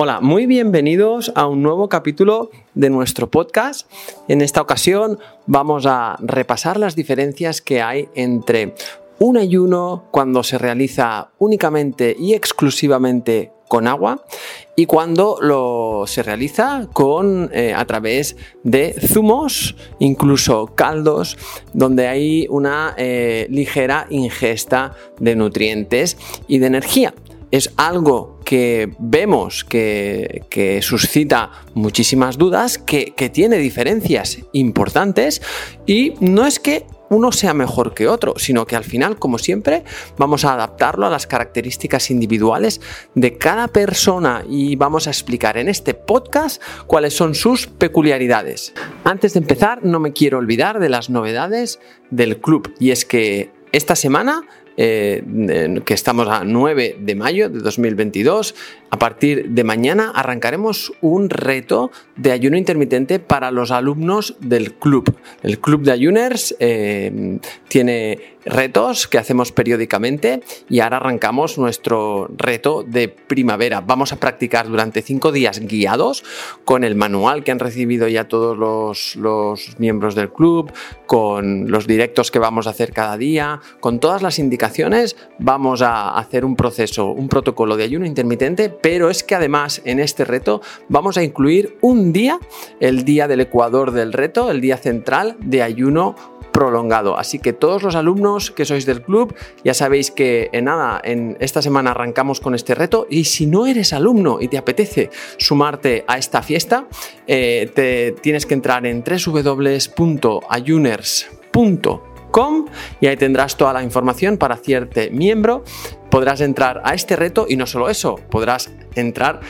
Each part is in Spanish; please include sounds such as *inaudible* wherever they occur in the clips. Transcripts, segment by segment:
Hola, muy bienvenidos a un nuevo capítulo de nuestro podcast. En esta ocasión vamos a repasar las diferencias que hay entre un ayuno cuando se realiza únicamente y exclusivamente con agua y cuando lo se realiza con eh, a través de zumos, incluso caldos, donde hay una eh, ligera ingesta de nutrientes y de energía. Es algo que vemos que, suscita muchísimas dudas, que, tiene diferencias importantes y no es que uno sea mejor que otro, sino que al final, como siempre, vamos a adaptarlo a las características individuales de cada persona y vamos a explicar en este podcast cuáles son sus peculiaridades. Antes de empezar, no me quiero olvidar de las novedades del club y es que esta semana eh, que estamos a 9 de mayo de 2022. A partir de mañana arrancaremos un reto de ayuno intermitente para los alumnos del club. El club de ayuners eh, tiene retos que hacemos periódicamente y ahora arrancamos nuestro reto de primavera. Vamos a practicar durante cinco días guiados con el manual que han recibido ya todos los, los miembros del club, con los directos que vamos a hacer cada día, con todas las indicaciones, vamos a hacer un proceso, un protocolo de ayuno intermitente, pero es que además en este reto vamos a incluir un día, el día del ecuador del reto, el día central de ayuno prolongado. Así que todos los alumnos que sois del club, ya sabéis que en nada, en esta semana arrancamos con este reto y si no eres alumno y te apetece sumarte a esta fiesta, eh, te tienes que entrar en www.ayuners.com y ahí tendrás toda la información para hacerte miembro podrás entrar a este reto y no solo eso, podrás entrar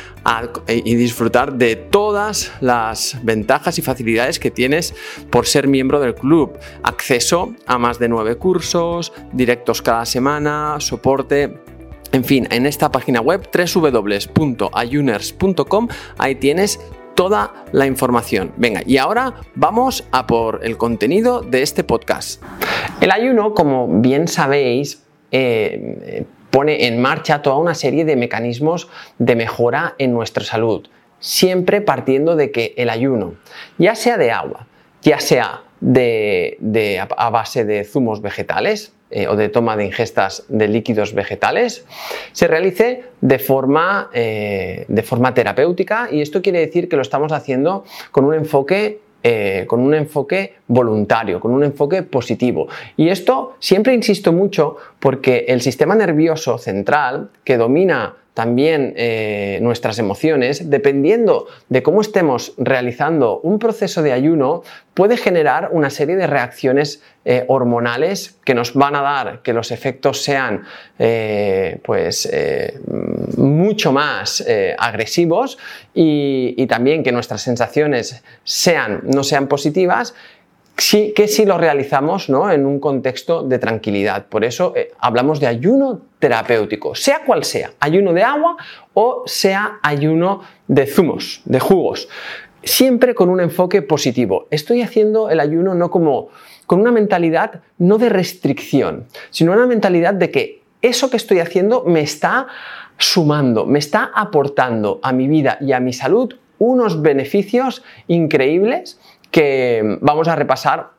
y disfrutar de todas las ventajas y facilidades que tienes por ser miembro del club. Acceso a más de nueve cursos, directos cada semana, soporte. En fin, en esta página web www.ayuners.com ahí tienes toda la información. Venga, y ahora vamos a por el contenido de este podcast. El ayuno, como bien sabéis, eh, pone en marcha toda una serie de mecanismos de mejora en nuestra salud, siempre partiendo de que el ayuno, ya sea de agua, ya sea de, a base de zumos vegetales, eh, o de toma de ingestas de líquidos vegetales se realice de forma, eh, de forma terapéutica y esto quiere decir que lo estamos haciendo con un enfoque eh, con un enfoque voluntario, con un enfoque positivo. Y esto siempre insisto mucho porque el sistema nervioso central que domina también eh, nuestras emociones, dependiendo de cómo estemos realizando un proceso de ayuno, puede generar una serie de reacciones eh, hormonales que nos van a dar que los efectos sean eh, pues, mucho más agresivos y, y también que nuestras sensaciones sean, no sean positivas que si lo realizamos ¿no? en un contexto de tranquilidad. Por eso eh, hablamos de ayuno terapéutico, sea cual sea, ayuno de agua o sea ayuno de zumos, de jugos, siempre con un enfoque positivo. Estoy haciendo el ayuno no como con una mentalidad no de restricción, sino una mentalidad de que eso que estoy haciendo me está sumando, me está aportando a mi vida y a mi salud unos beneficios increíbles que vamos a repasar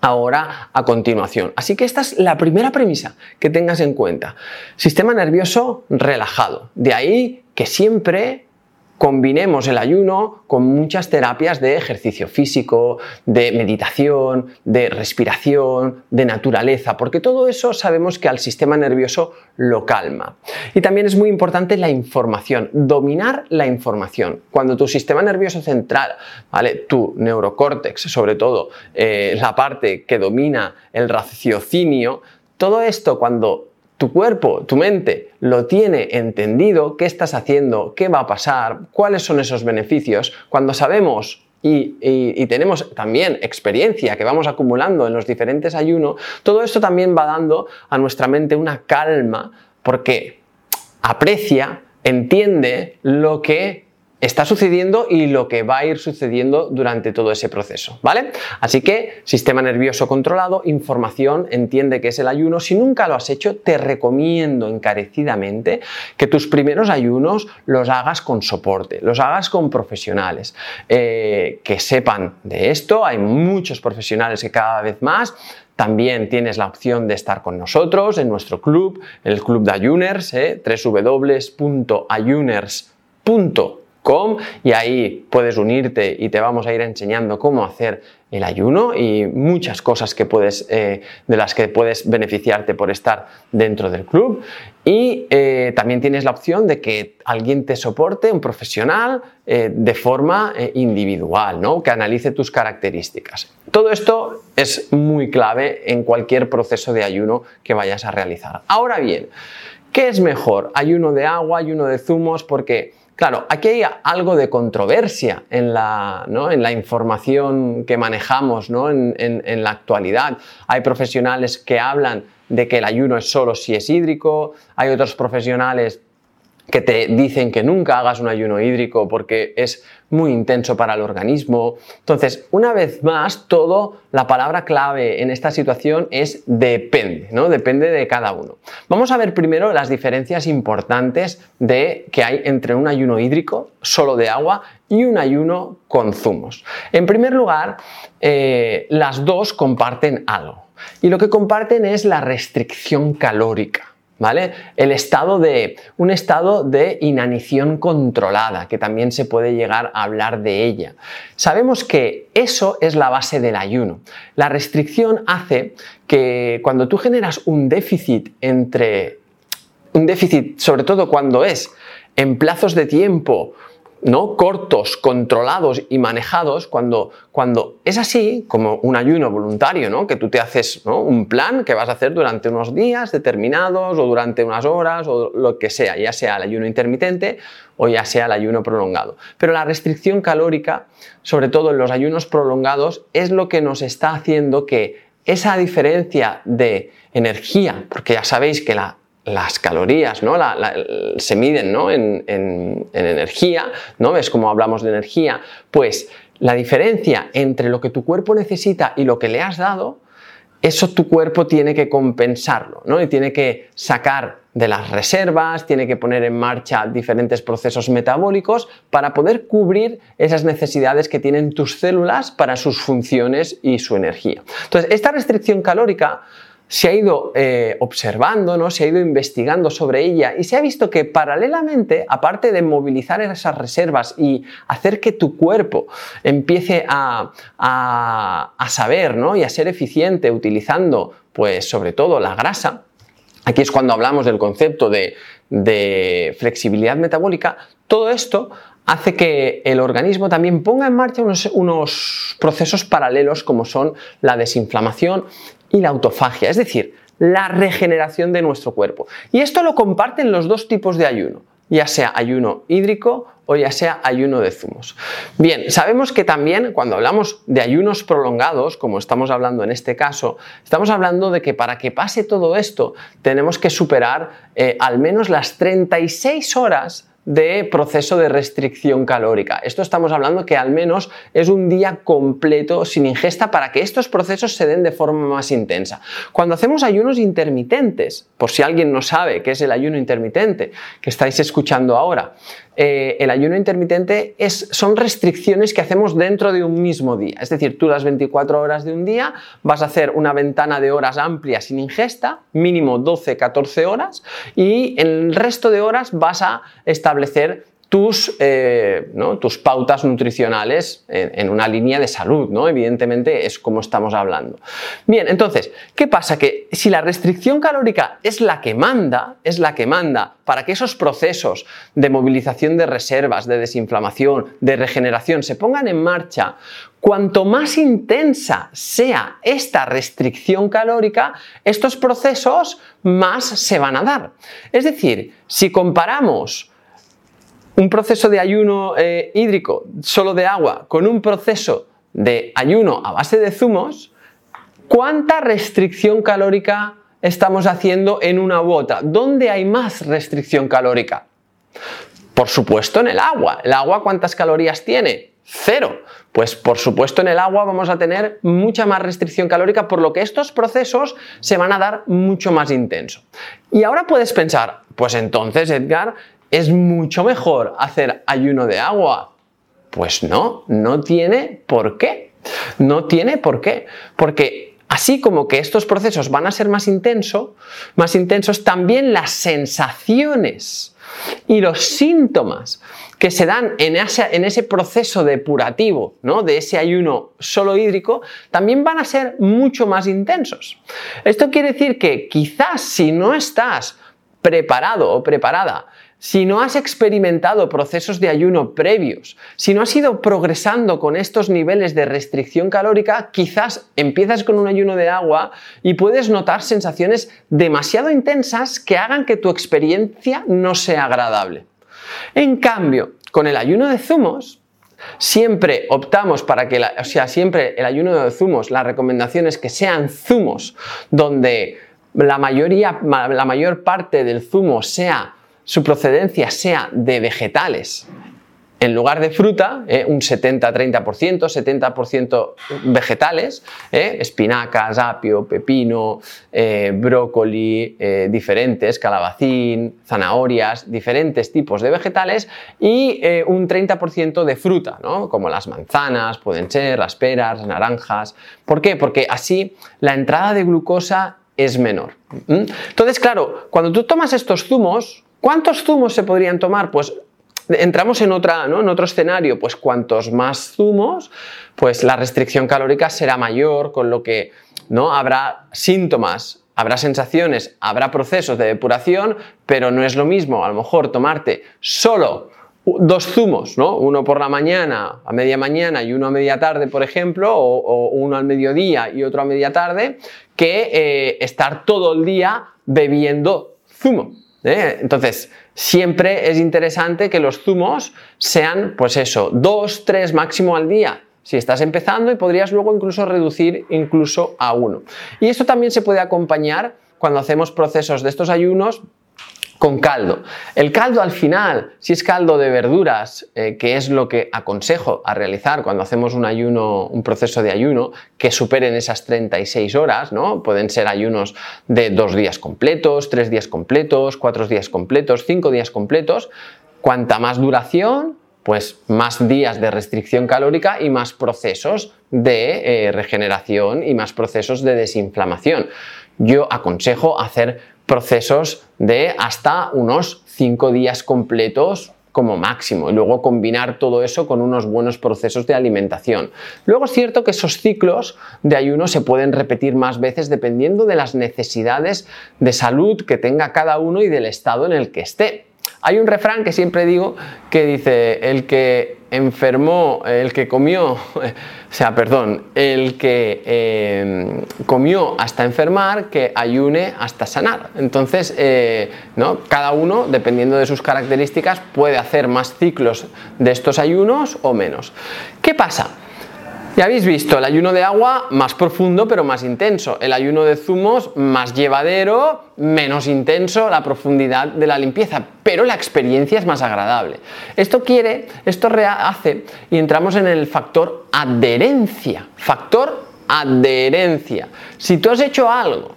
ahora a continuación. Así que esta es la primera premisa que tengas en cuenta. Sistema nervioso relajado. De ahí que siempre combinemos el ayuno con muchas terapias de ejercicio físico, de meditación, de respiración, de naturaleza, porque todo eso sabemos que al sistema nervioso lo calma. Y también es muy importante la información, dominar la información. Cuando tu sistema nervioso central, ¿vale? tu neurocórtex, sobre todo eh, la parte que domina el raciocinio, todo esto cuando tu cuerpo, tu mente lo tiene entendido, qué estás haciendo, qué va a pasar, cuáles son esos beneficios, cuando sabemos y, tenemos también experiencia que vamos acumulando en los diferentes ayunos, todo esto también va dando a nuestra mente una calma porque aprecia, entiende lo que está sucediendo y lo que va a ir sucediendo durante todo ese proceso, ¿vale? Así que sistema nervioso controlado, información, entiende que es el ayuno. Si nunca lo has hecho, te recomiendo encarecidamente que tus primeros ayunos los hagas con soporte, los hagas con profesionales eh, que sepan de esto. Hay muchos profesionales que cada vez más también tienes la opción de estar con nosotros en nuestro club, el club de Ayuners, eh, www.ayuners.com y ahí puedes unirte y te vamos a ir enseñando cómo hacer el ayuno y muchas cosas que puedes, eh, de las que puedes beneficiarte por estar dentro del club. Y eh, también tienes la opción de que alguien te soporte, un profesional, eh, de forma individual, ¿no? que analice tus características. Todo esto es muy clave en cualquier proceso de ayuno que vayas a realizar. Ahora bien, ¿qué es mejor? ¿Ayuno de agua, ayuno de zumos? Porque Claro, aquí hay algo de controversia en la, información que manejamos en, la actualidad. Hay profesionales que hablan de que el ayuno es solo si es hídrico, hay otros profesionales que te dicen que nunca hagas un ayuno hídrico porque es muy intenso para el organismo. Entonces, una vez más, todo, la palabra clave en esta situación es depende, ¿no? Depende de cada uno. Vamos a ver primero las diferencias importantes de, que hay entre un ayuno hídrico, solo de agua, y un ayuno con zumos. En primer lugar, eh, las dos comparten algo. Y lo que comparten es la restricción calórica. ¿Vale? El estado de, un estado de inanición controlada, que también se puede llegar a hablar de ella. Sabemos que eso es la base del ayuno. La restricción hace que cuando tú generas un déficit entre, un déficit sobre todo cuando es en plazos de tiempo ¿no? cortos, controlados y manejados, cuando, cuando es así, como un ayuno voluntario, ¿no? que tú te haces un plan que vas a hacer durante unos días determinados o durante unas horas o lo que sea, ya sea el ayuno intermitente o ya sea el ayuno prolongado. Pero la restricción calórica, sobre todo en los ayunos prolongados, es lo que nos está haciendo que esa diferencia de energía, porque ya sabéis que la las calorías, ¿no? se miden en, energía, ¿no? ¿Ves cómo hablamos de energía? Pues la diferencia entre lo que tu cuerpo necesita y lo que le has dado, eso tu cuerpo tiene que compensarlo, ¿no? Y tiene que sacar de las reservas, tiene que poner en marcha diferentes procesos metabólicos para poder cubrir esas necesidades que tienen tus células para sus funciones y su energía. Entonces, esta restricción calórica se ha ido eh, observando, ¿no? se ha ido investigando sobre ella y se ha visto que paralelamente, aparte de movilizar esas reservas y hacer que tu cuerpo empiece a, saber ¿no? y a ser eficiente utilizando, pues sobre todo la grasa, aquí es cuando hablamos del concepto de, flexibilidad metabólica, todo esto hace que el organismo también ponga en marcha unos, procesos paralelos como son la desinflamación y la autofagia, es decir, la regeneración de nuestro cuerpo. Y esto lo comparten los dos tipos de ayuno, ya sea ayuno hídrico o ya sea ayuno de zumos. Bien, sabemos que también cuando hablamos de ayunos prolongados, como estamos hablando en este caso, estamos hablando de que para que pase todo esto tenemos que superar eh, al menos las 36 horas de proceso de restricción calórica. Esto estamos hablando que al menos es un día completo sin ingesta para que estos procesos se den de forma más intensa. Cuando hacemos ayunos intermitentes, por si alguien no sabe qué es el ayuno intermitente que estáis escuchando ahora, eh, el ayuno intermitente es, son restricciones que hacemos dentro de un mismo día. Es decir, tú las 24 horas de un día vas a hacer una ventana de horas amplia sin ingesta, mínimo 12-14 horas, y el resto de horas vas a establecer tus, eh, tus pautas nutricionales en, una línea de salud, ¿no? Evidentemente es como estamos hablando. Bien, entonces, ¿qué pasa? Que si la restricción calórica es la que manda, es la que manda para que esos procesos de movilización de reservas, de desinflamación, de regeneración se pongan en marcha, cuanto más intensa sea esta restricción calórica, estos procesos más se van a dar. Es decir, si comparamos un proceso de ayuno eh, hídrico solo de agua con un proceso de ayuno a base de zumos, ¿cuánta restricción calórica estamos haciendo en una u otra? ¿Dónde hay más restricción calórica? Por supuesto en el agua. ¿El agua cuántas calorías tiene? Cero. Pues por supuesto en el agua vamos a tener mucha más restricción calórica, por lo que estos procesos se van a dar mucho más intenso. Y ahora puedes pensar, pues entonces Edgar, es mucho mejor hacer ayuno de agua. Pues no, no tiene por qué. No tiene por qué. Porque así como que estos procesos van a ser más intensos, más intensos, también las sensaciones y los síntomas que se dan en ese, proceso depurativo, ¿no? de ese ayuno solo hídrico, también van a ser mucho más intensos. Esto quiere decir que quizás si no estás preparado o preparada si no has experimentado procesos de ayuno previos, si no has ido progresando con estos niveles de restricción calórica, quizás empiezas con un ayuno de agua y puedes notar sensaciones demasiado intensas que hagan que tu experiencia no sea agradable. En cambio, con el ayuno de zumos, Siempre optamos para que, o sea, siempre el ayuno de zumos, la recomendación es que sean zumos donde la mayoría, la mayor parte del zumo sea su procedencia sea de vegetales en lugar de fruta, eh, un 70-30%, 70%, vegetales, eh, espinacas, apio, pepino, eh, brócoli, diferentes, calabacín, zanahorias, diferentes tipos de vegetales y un 30% de fruta, como las manzanas, pueden ser, las peras, naranjas. ¿Por qué? Porque así la entrada de glucosa es menor. Entonces, claro, cuando tú tomas estos zumos, ¿Cuántos zumos se podrían tomar? Pues entramos en, otra, en otro escenario, pues cuantos más zumos, pues la restricción calórica será mayor, con lo que ¿no? habrá síntomas, habrá sensaciones, habrá procesos de depuración, pero no es lo mismo a lo mejor tomarte solo dos zumos, ¿no? Uno por la mañana, a media mañana y uno a media tarde, por ejemplo, o, uno al mediodía y otro a media tarde, que eh, estar todo el día bebiendo zumo. ¿Eh? Entonces, siempre es interesante que los zumos sean, pues eso, dos, tres máximo al día. Si estás empezando y podrías luego incluso reducir incluso a uno. Y esto también se puede acompañar cuando hacemos procesos de estos ayunos con caldo. El caldo al final, si es caldo de verduras, eh, que es lo que aconsejo a realizar cuando hacemos un ayuno, un proceso de ayuno que superen esas 36 horas, ¿no? Pueden ser ayunos de dos días completos, tres días completos, cuatro días completos, cinco días completos. Cuanta más duración, pues más días de restricción calórica y más procesos de eh, regeneración y más procesos de desinflamación. Yo aconsejo hacer procesos de hasta unos 5 días completos como máximo y luego combinar todo eso con unos buenos procesos de alimentación. Luego es cierto que esos ciclos de ayuno se pueden repetir más veces dependiendo de las necesidades de salud que tenga cada uno y del estado en el que esté. Hay un refrán que siempre digo que dice, el que enfermó, el que comió, *laughs* o sea, perdón, el que eh, comió hasta enfermar, que ayune hasta sanar. Entonces, eh, ¿no? cada uno, dependiendo de sus características, puede hacer más ciclos de estos ayunos o menos. ¿Qué pasa? Ya habéis visto, el ayuno de agua más profundo pero más intenso, el ayuno de zumos más llevadero, menos intenso, la profundidad de la limpieza, pero la experiencia es más agradable. Esto quiere, esto hace, y entramos en el factor adherencia, factor adherencia. Si tú has hecho algo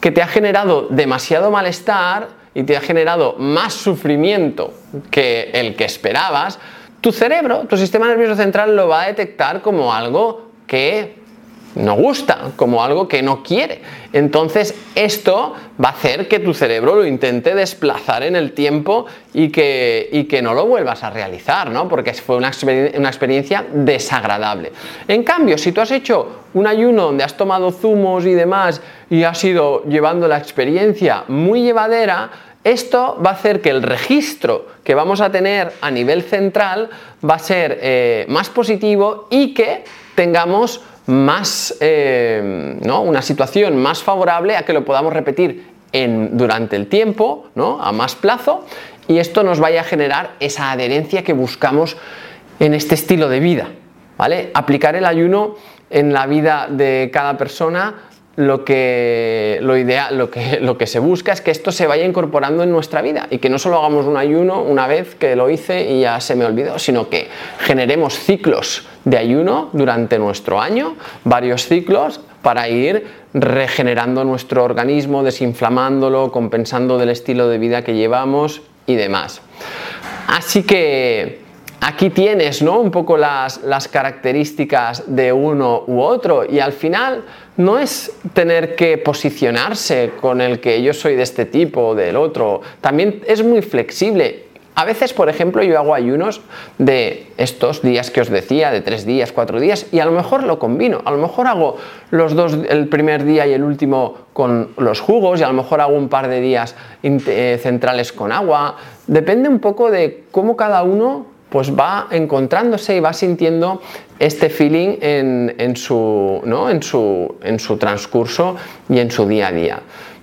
que te ha generado demasiado malestar y te ha generado más sufrimiento que el que esperabas, tu cerebro, tu sistema nervioso central lo va a detectar como algo que no gusta, como algo que no quiere. Entonces esto va a hacer que tu cerebro lo intente desplazar en el tiempo y que, y que no lo vuelvas a realizar, ¿no? Porque fue una, una experiencia desagradable. En cambio, si tú has hecho un ayuno donde has tomado zumos y demás y has ido llevando la experiencia muy llevadera, esto va a hacer que el registro que vamos a tener a nivel central va a ser eh, más positivo y que tengamos más, eh, una situación más favorable a que lo podamos repetir durante el tiempo, ¿no? a más plazo, y esto nos vaya a generar esa adherencia que buscamos en este estilo de vida. ¿vale? Aplicar el ayuno en la vida de cada persona lo que, lo, ideal, lo, que, lo que se busca es que esto se vaya incorporando en nuestra vida y que no solo hagamos un ayuno una vez que lo hice y ya se me olvidó, sino que generemos ciclos de ayuno durante nuestro año, varios ciclos para ir regenerando nuestro organismo, desinflamándolo, compensando del estilo de vida que llevamos y demás. Así que aquí tienes ¿no? un poco las, las, características de uno u otro y al final no es tener que posicionarse con el que yo soy de este tipo o del otro, también es muy flexible. A veces, por ejemplo, yo hago ayunos de estos días que os decía, de tres días, cuatro días, y a lo mejor lo combino. A lo mejor hago los dos, el primer día y el último con los jugos, y a lo mejor hago un par de días eh, centrales con agua. Depende un poco de cómo cada uno pues va encontrándose y va sintiendo este feeling en, su, transcurso y en su día a día.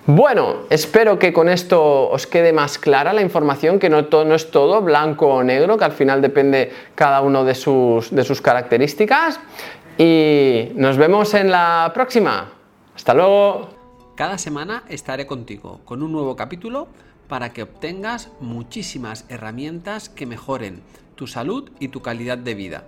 Bueno, espero que con esto os quede más clara la información, que no, todo, no es todo blanco o negro, que al final depende cada uno de sus características. Y nos vemos en la próxima. Hasta luego. Cada semana estaré contigo con un nuevo capítulo para que obtengas muchísimas herramientas que mejoren tu salud y tu calidad de vida.